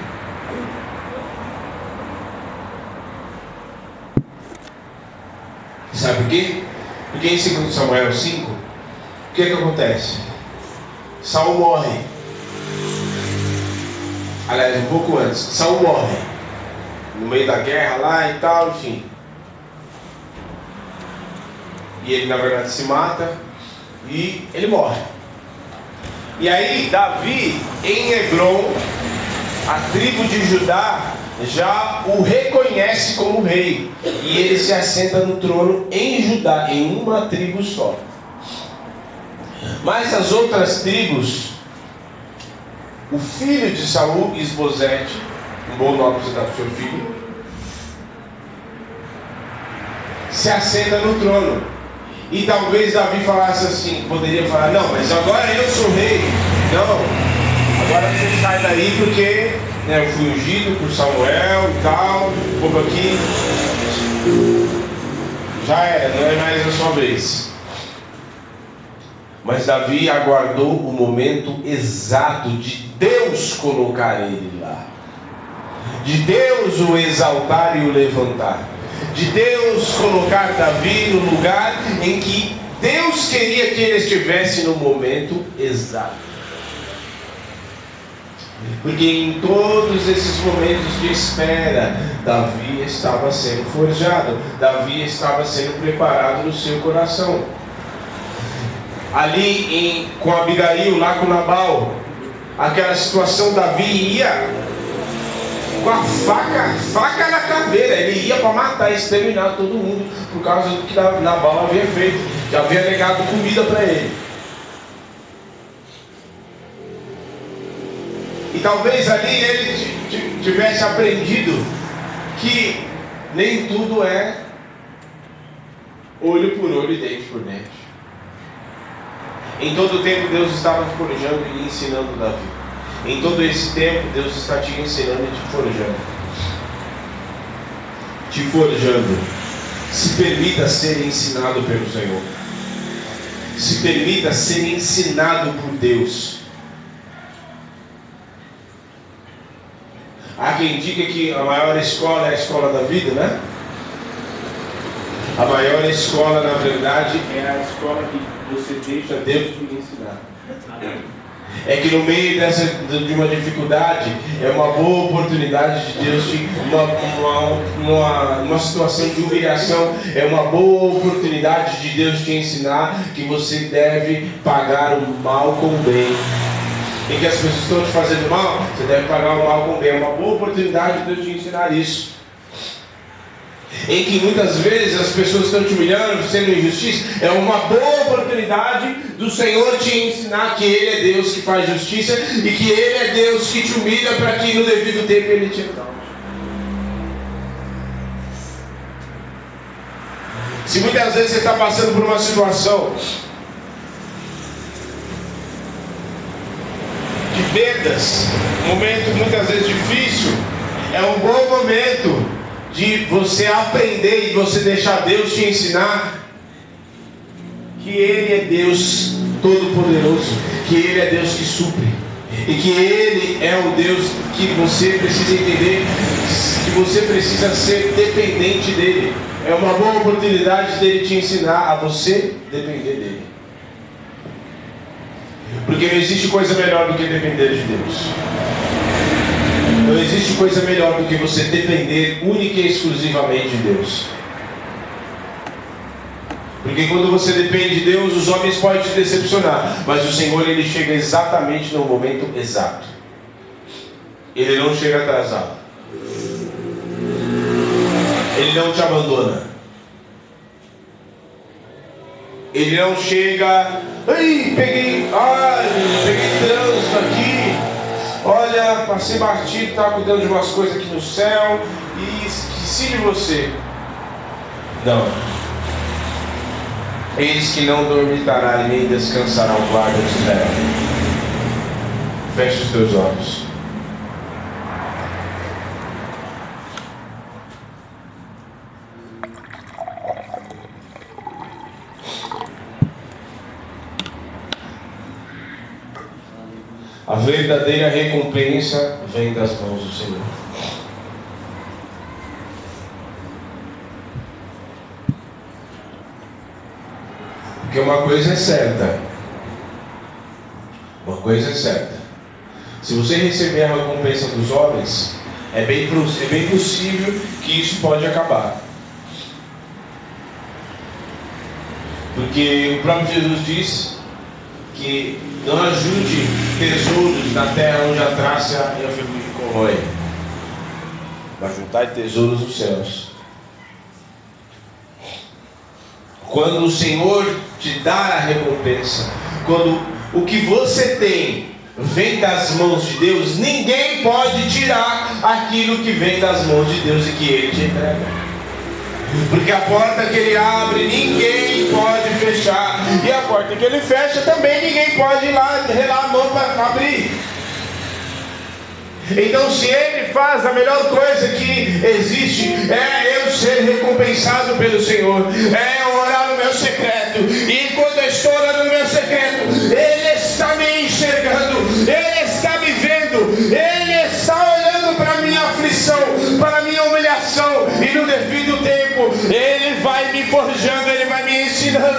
Sabe por quê? Porque em 2 Samuel 5, o que, que acontece? Saul morre. Aliás, um pouco antes, Saul morre. No meio da guerra lá e tal, enfim. E ele na verdade se mata. E ele morre. E aí Davi, em Hebron, a tribo de Judá já o reconhece como rei. E ele se assenta no trono em Judá, em uma tribo só. Mas as outras tribos, o filho de Saul, Isbosete, um bom nome você dar para o seu filho, se assenta no trono. E talvez Davi falasse assim, poderia falar, não, mas agora eu sou rei. Não, agora você sai daí porque né, eu fui ungido por Samuel e tal, o povo aqui. Já era, não é mais a sua vez. Mas Davi aguardou o momento exato de Deus colocar ele lá, de Deus o exaltar e o levantar, de Deus colocar Davi no lugar em que Deus queria que ele estivesse no momento exato. Porque em todos esses momentos de espera, Davi estava sendo forjado, Davi estava sendo preparado no seu coração. Ali em, com Abigail, lá com Nabal, aquela situação, Davi ia com a faca, faca na caveira, ele ia para matar, exterminar todo mundo, por causa do que Nabal havia feito, que havia negado comida para ele. E talvez ali ele tivesse aprendido que nem tudo é olho por olho e dente por dente. Em todo o tempo Deus estava forjando e ensinando Davi. Em todo esse tempo Deus está te ensinando e te forjando. Te forjando. Se permita ser ensinado pelo Senhor. Se permita ser ensinado por Deus. Há quem diga que a maior escola é a escola da vida, né? A maior escola, na verdade, é a escola que você deixa Deus te ensinar. É que no meio dessa, de uma dificuldade, é uma boa oportunidade de Deus te. Uma, uma, uma, situação de humilhação, é uma boa oportunidade de Deus te ensinar que você deve pagar o mal com o bem em que as pessoas estão te fazendo mal, você deve pagar o mal com o bem. É uma boa oportunidade de Deus te ensinar isso. Em que muitas vezes as pessoas estão te humilhando, sendo injustiça, é uma boa oportunidade do Senhor te ensinar que Ele é Deus que faz justiça e que Ele é Deus que te humilha para que no devido tempo Ele te exalte. Se muitas vezes você está passando por uma situação perdas, um momento muitas vezes difícil, é um bom momento de você aprender e você deixar Deus te ensinar que Ele é Deus Todo-Poderoso, que Ele é Deus que supre, e que Ele é o Deus que você precisa entender, que você precisa ser dependente dEle. É uma boa oportunidade dele te ensinar a você depender dEle. Porque não existe coisa melhor do que depender de Deus. Não existe coisa melhor do que você depender única e exclusivamente de Deus. Porque quando você depende de Deus, os homens podem te decepcionar, mas o Senhor ele chega exatamente no momento exato. Ele não chega atrasado. Ele não te abandona. Ele não chega, ai, peguei, ai, peguei trânsito olha, passei batido, estava cuidando de umas coisas aqui no céu e esqueci de você. Não. Eis que não dormitará e nem descansará o guarda de Israel. Feche os teus olhos. A verdadeira recompensa vem das mãos do Senhor. Porque uma coisa é certa. Uma coisa é certa. Se você receber a recompensa dos homens, é bem, é bem possível que isso pode acabar. Porque o próprio Jesus diz que não ajude tesouros na terra onde a traça e a ferrugem corrói, mas juntar tesouros nos céus. Quando o Senhor te dar a recompensa, quando o que você tem vem das mãos de Deus, ninguém pode tirar aquilo que vem das mãos de Deus e que Ele te entrega. Porque a porta que ele abre, ninguém pode fechar. E a porta que ele fecha, também ninguém pode ir lá, relar a mão para abrir. Então, se ele faz, a melhor coisa que existe é eu ser recompensado pelo Senhor, é orar no meu secreto. E quando eu estou orando no meu secreto, Ele está me enxergando, Ele está me vendo, Ele está olhando para a minha aflição, para a minha humilhação, e no devido tempo, Ele vai me forjando,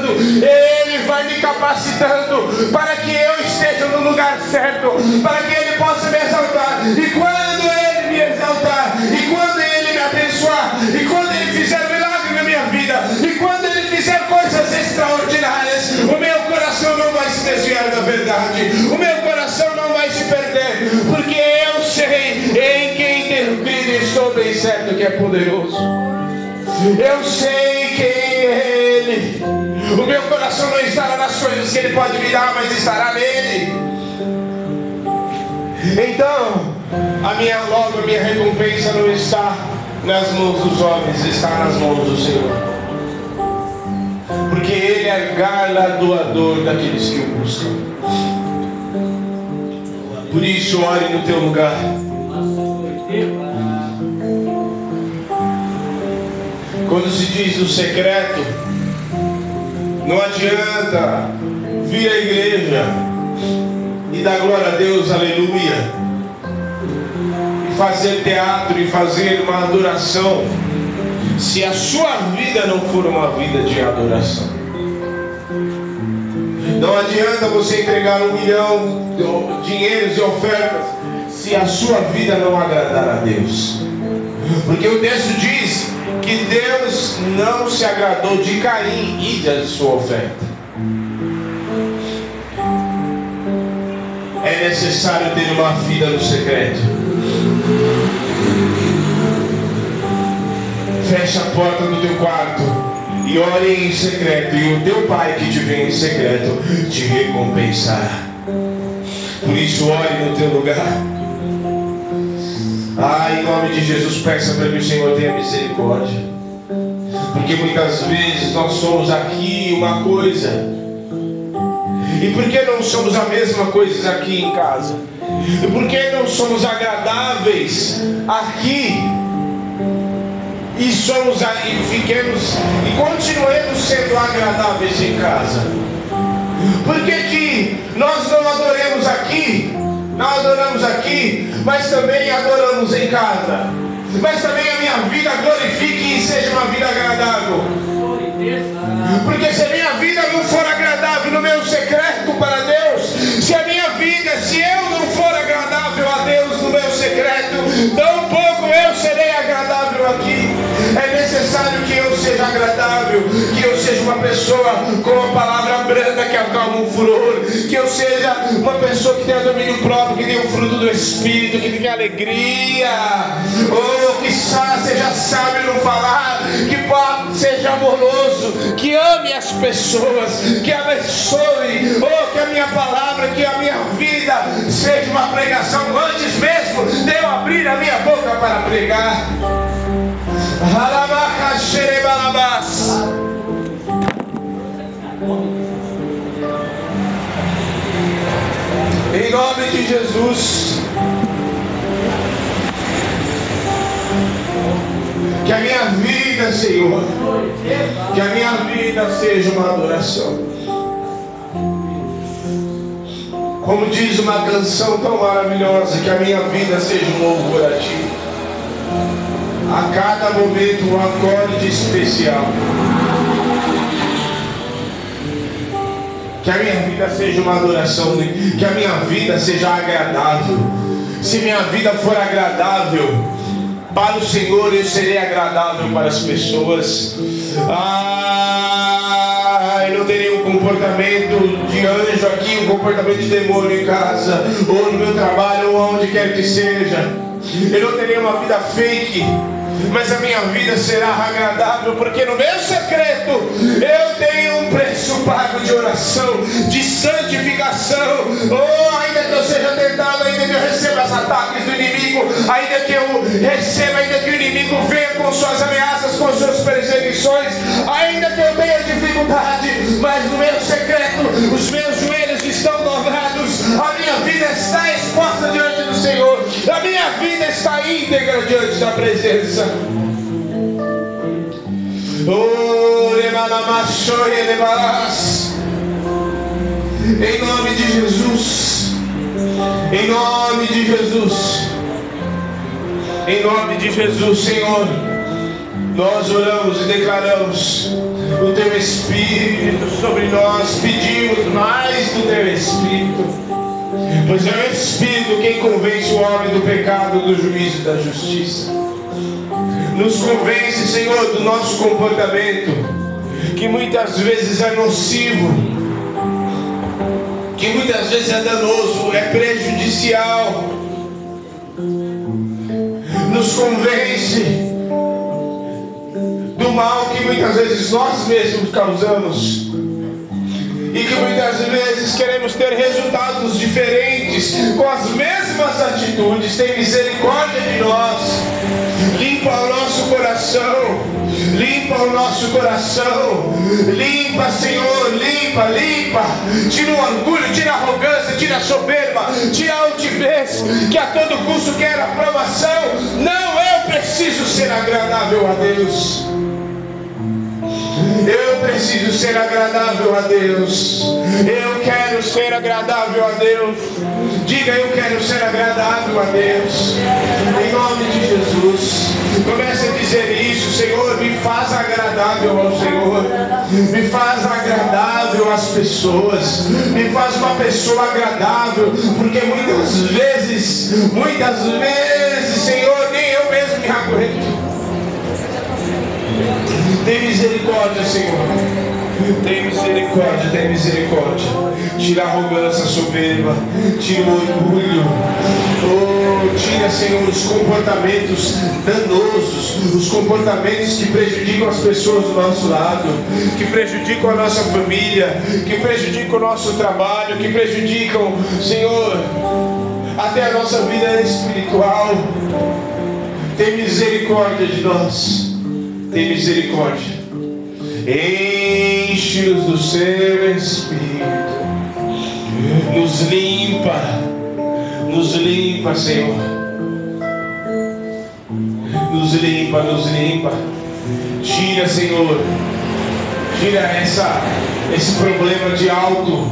Ele vai me capacitando para que eu esteja no lugar certo, para que Ele possa me exaltar. E quando Ele me exaltar, e quando Ele me abençoar, e quando Ele fizer milagre na minha vida, e quando Ele fizer coisas extraordinárias, o meu coração não vai se desviar da verdade, o meu coração não vai se perder, porque eu sei em quem crido e estou bem certo que é poderoso. Eu sei quem é Ele. O meu coração não estará nas coisas que Ele pode dar, mas estará nele. Então, a minha logo, a minha recompensa não está nas mãos dos homens, está nas mãos do Senhor. Porque Ele é galardoador daqueles que o buscam. Por isso, ore no teu lugar. Quando se diz o secreto, não adianta vir à igreja e dar glória a Deus, aleluia, e fazer teatro e fazer uma adoração, se a sua vida não for uma vida de adoração. Não adianta você entregar um milhão de dinheiros e ofertas se a sua vida não agradar a Deus. Porque o texto diz que Deus não se agradou de Caim e da sua oferta. É necessário ter uma vida no secreto. Fecha a porta do teu quarto e ore em secreto, e o teu pai que te vê em secreto te recompensará. Por isso, ore no teu lugar. Ah, em nome de Jesus, peça para que o Senhor tenha misericórdia. Porque muitas vezes nós somos aqui uma coisa. E por que não somos a mesma coisa aqui em casa? E por que não somos agradáveis aqui? E somos e fiquemos e continuemos sendo agradáveis em casa. Por que, que nós não adoremos aqui? Não adoramos aqui, mas também adoramos em casa. Mas também a minha vida glorifique e seja uma vida agradável. Porque se a minha vida não for agradável no meu secreto para Deus, se a minha vida, se eu não for agradável a Deus no meu secreto, tão pouco eu serei agradável aqui. É necessário que eu seja agradável, que eu seja uma pessoa com a palavra branda que acalma o furor, que eu seja uma pessoa que tenha domínio próprio, que tenha o fruto do Espírito, que tenha alegria, ou que seja sábio no falar, que seja amoroso, que ame as pessoas, que abençoe, ou que a minha palavra, que a minha vida seja uma pregação. Antes mesmo de eu abrir a minha boca para pregar. Em nome de Jesus. Que a minha vida, Senhor, que a minha vida seja uma adoração. Como diz uma canção tão maravilhosa, que a minha vida seja um louvor a Ti. A cada momento um acorde especial. Que a minha vida seja uma adoração, que a minha vida seja agradável. Se minha vida for agradável, para o Senhor eu serei agradável para as pessoas. Ah, Pai, não terei um comportamento de anjo aqui, um comportamento de demônio em casa, ou no meu trabalho, ou onde quer que seja. Eu não terei uma vida fake, mas a minha vida será agradável, porque no meu secreto eu tenho um preço pago de oração, de santificação. Oh, ainda que eu seja tentado, ainda que eu receba os ataques do inimigo, ainda que eu receba, ainda que o inimigo venha com suas ameaças, com suas perseguições, ainda que eu tenha dificuldade, mas no meu secreto os meus joelhos estão dobrados, a minha vida está exposta diante do Senhor, a minha vida está íntegra diante da presença. Oh. Em nome de Jesus. Em nome de Jesus. Em nome de Jesus, Senhor. Nós oramos e declaramos o teu Espírito sobre nós. Pedimos mais do teu Espírito. Pois é o Espírito quem convence o homem do pecado, do juízo e da justiça. Nos convence, Senhor, do nosso comportamento, que muitas vezes é nocivo, que muitas vezes é danoso, é prejudicial. Nos convence mal que muitas vezes nós mesmos causamos e que muitas vezes queremos ter resultados diferentes com as mesmas atitudes. Tem misericórdia de nós, limpa o nosso coração, limpa o nosso coração, limpa, Senhor, limpa, limpa, tira o orgulho, tira a arrogância, tira a soberba, tira a altivez, que a todo custo quer aprovação. Não, eu preciso ser agradável a Deus. Eu preciso ser agradável a Deus. Eu quero ser agradável a Deus. Diga, eu quero ser agradável a Deus. Em nome de Jesus. Comece a dizer isso, Senhor, me faz agradável ao Senhor. Me faz agradável às pessoas. Me faz uma pessoa agradável. Porque muitas vezes, muitas vezes, Senhor, nem eu mesmo me aguento. Tem misericórdia, Senhor. Tem misericórdia, tem misericórdia. Tira a arrogância soberba, tira o orgulho. Oh, tira, Senhor, os comportamentos danosos, os comportamentos que prejudicam as pessoas do nosso lado, que prejudicam a nossa família, que prejudicam o nosso trabalho, que prejudicam, Senhor, até a nossa vida espiritual. Tem misericórdia de nós tem misericórdia. Enche-nos do seu Espírito. Nos limpa. Nos limpa, Senhor. Nos limpa, nos limpa. Tira, Senhor. Tira essa, esse problema de alto,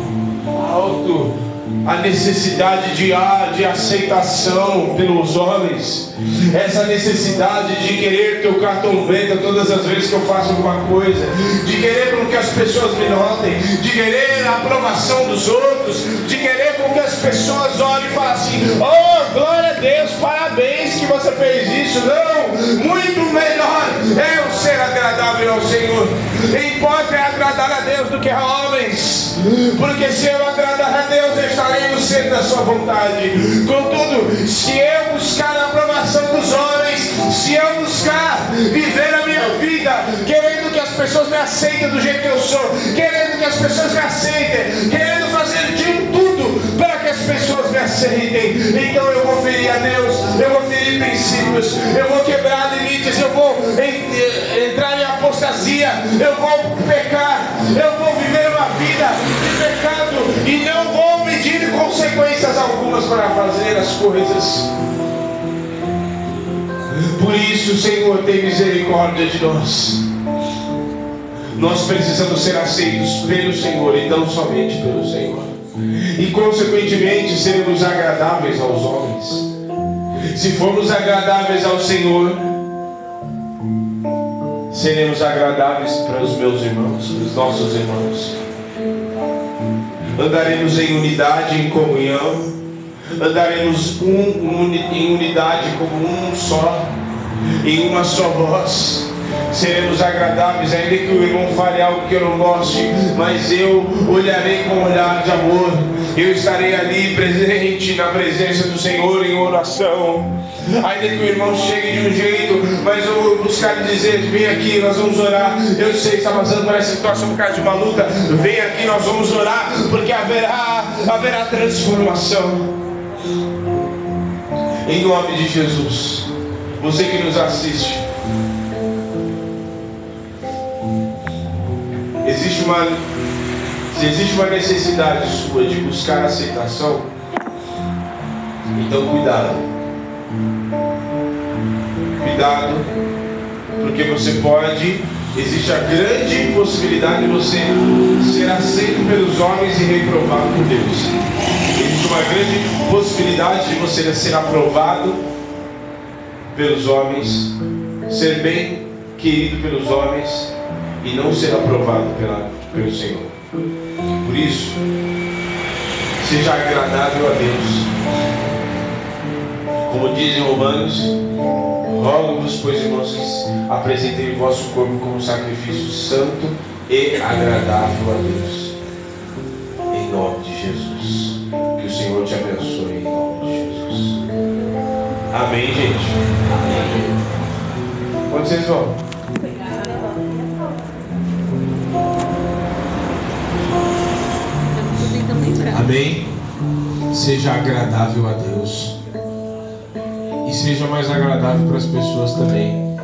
alto a necessidade de, de aceitação pelos homens, essa necessidade de querer que eu cartão preta todas as vezes que eu faço alguma coisa, de querer com que as pessoas me notem, de querer a aprovação dos outros, de querer com que as pessoas olhem falem assim: Oh, glória a Deus, parabéns que você fez isso. Não, muito melhor é eu ser agradável ao Senhor. Importa é agradar a Deus do que a homens, porque se eu agradar a Deus, eu estarei no centro da sua vontade. Contudo, se eu buscar a aprovação dos homens, se eu buscar viver a minha vida, querendo que as pessoas me aceitem do jeito que eu sou, querendo que as pessoas me aceitem, querendo fazer de para que as pessoas me aceitem, então eu vou ferir a Deus, eu vou ferir princípios, eu vou quebrar limites, eu vou entrar em apostasia, eu vou pecar, eu vou viver uma vida de pecado e não vou medir consequências algumas para fazer as coisas. Por isso, Senhor, tem misericórdia de nós. Nós precisamos ser aceitos pelo Senhor e não somente pelo Senhor. E, consequentemente, seremos agradáveis aos homens. Se formos agradáveis ao Senhor, seremos agradáveis para os meus irmãos, para os nossos irmãos. Andaremos em unidade, em comunhão, andaremos um, um, em unidade como um só, em uma só voz, seremos agradáveis, ainda que o irmão fale algo que eu não goste, mas eu olharei com um olhar de amor, eu estarei ali presente na presença do Senhor em oração. Ainda que o irmão chegue de um jeito, mas eu vou buscar dizer: vem aqui, nós vamos orar. Eu sei que está passando por essa situação por causa de uma luta, vem aqui, nós vamos orar, porque haverá, haverá transformação. Em nome de Jesus, você que nos assiste, existe uma, se existe uma necessidade sua de buscar aceitação, então cuidado. Cuidado, porque você pode, existe a grande possibilidade de você ser aceito pelos homens e reprovado por Deus. Existe uma grande possibilidade de você ser aprovado pelos homens, ser bem querido pelos homens e não ser aprovado pela, pelo Senhor. Por isso, seja agradável a Deus. Como dizem Romanos, rogo-vos, pois irmãos, apresentem o vosso corpo como sacrifício santo e agradável a Deus. Em nome de Jesus. Que o Senhor te abençoe em nome de Jesus. Amém, gente? Amém. Onde vocês vão? Amém? Seja agradável a Deus. E seja mais agradável para as pessoas também.